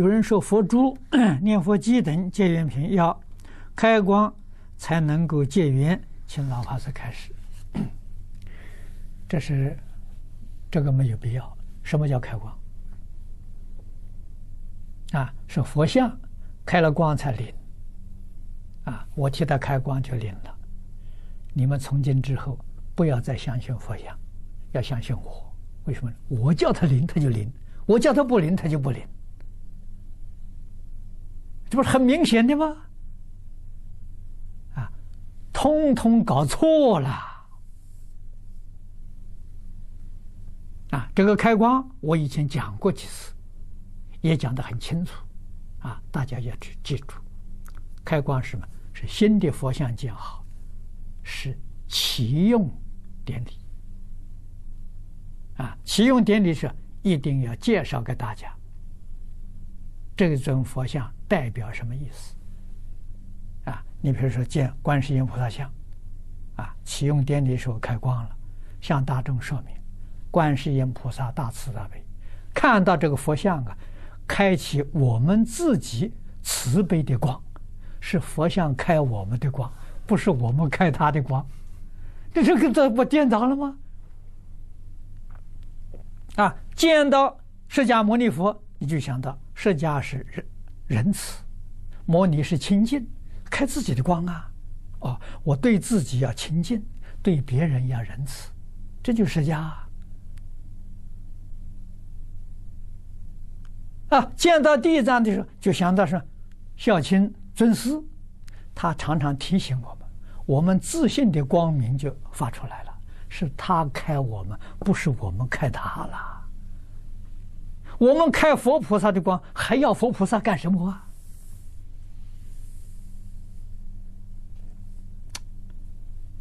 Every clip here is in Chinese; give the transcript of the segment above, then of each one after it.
有人说佛珠、念佛机等结缘品要开光才能够结缘，请老法师开始。这是这个没有必要。什么叫开光？啊，是佛像开了光才灵。啊，我替他开光就灵了。你们从今之后不要再相信佛像，要相信我。为什么？我叫他灵，他就灵；我叫他不灵，他就不灵。这不是很明显的吗？啊，通通搞错了！啊，这个开光我以前讲过几次，也讲得很清楚，啊，大家要去记住，开光是什么？是新的佛像建好，是启用典礼。啊，启用典礼是一定要介绍给大家。这尊佛像代表什么意思？啊，你比如说见观世音菩萨像，啊，启用典礼时候开光了，向大众说明，观世音菩萨大慈大悲，看到这个佛像啊，开启我们自己慈悲的光，是佛像开我们的光，不是我们开他的光，这这个这不颠倒了吗？啊，见到释迦牟尼佛，你就想到。释迦是仁仁慈，摩尼是清净，开自己的光啊！哦，我对自己要清净，对别人要仁慈，这就是释迦啊！啊，见到地藏的时候，就想到是孝亲尊师，他常常提醒我们，我们自信的光明就发出来了，是他开我们，不是我们开他了。我们开佛菩萨的光，还要佛菩萨干什么啊？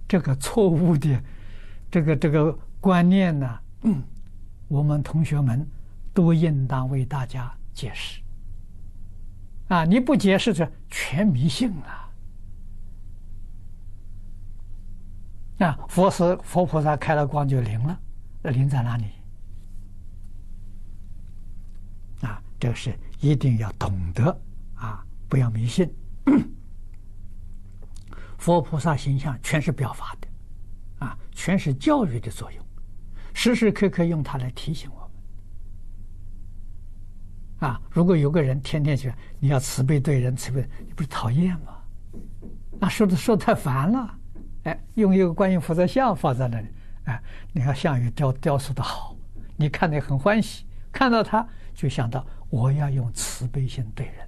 这个错误的这个这个观念呢，嗯，我们同学们都应当为大家解释。啊，你不解释，这全迷信了。啊，佛是佛菩萨开了光就灵了，那灵在哪里？这是一定要懂得啊，不要迷信。佛菩萨形象全是表法的，啊，全是教育的作用，时时刻刻用它来提醒我们。啊，如果有个人天天说你要慈悲对人，慈悲，你不是讨厌吗？那，说的说太烦了。哎，用一个观音菩萨像放在那里，哎，你看像也雕雕塑的好，你看得很欢喜，看到他就想到。我要用慈悲心对人，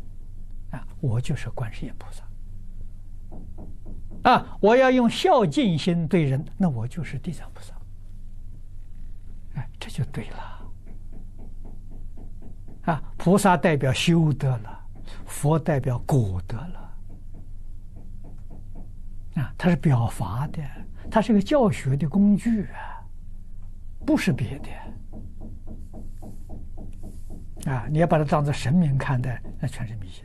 啊，我就是观世音菩萨。啊，我要用孝敬心对人，那我就是地藏菩萨。哎，这就对了。啊，菩萨代表修德了，佛代表果德了。啊，它是表法的，它是个教学的工具啊，不是别的。啊，你要把它当做神明看待，那全是迷信。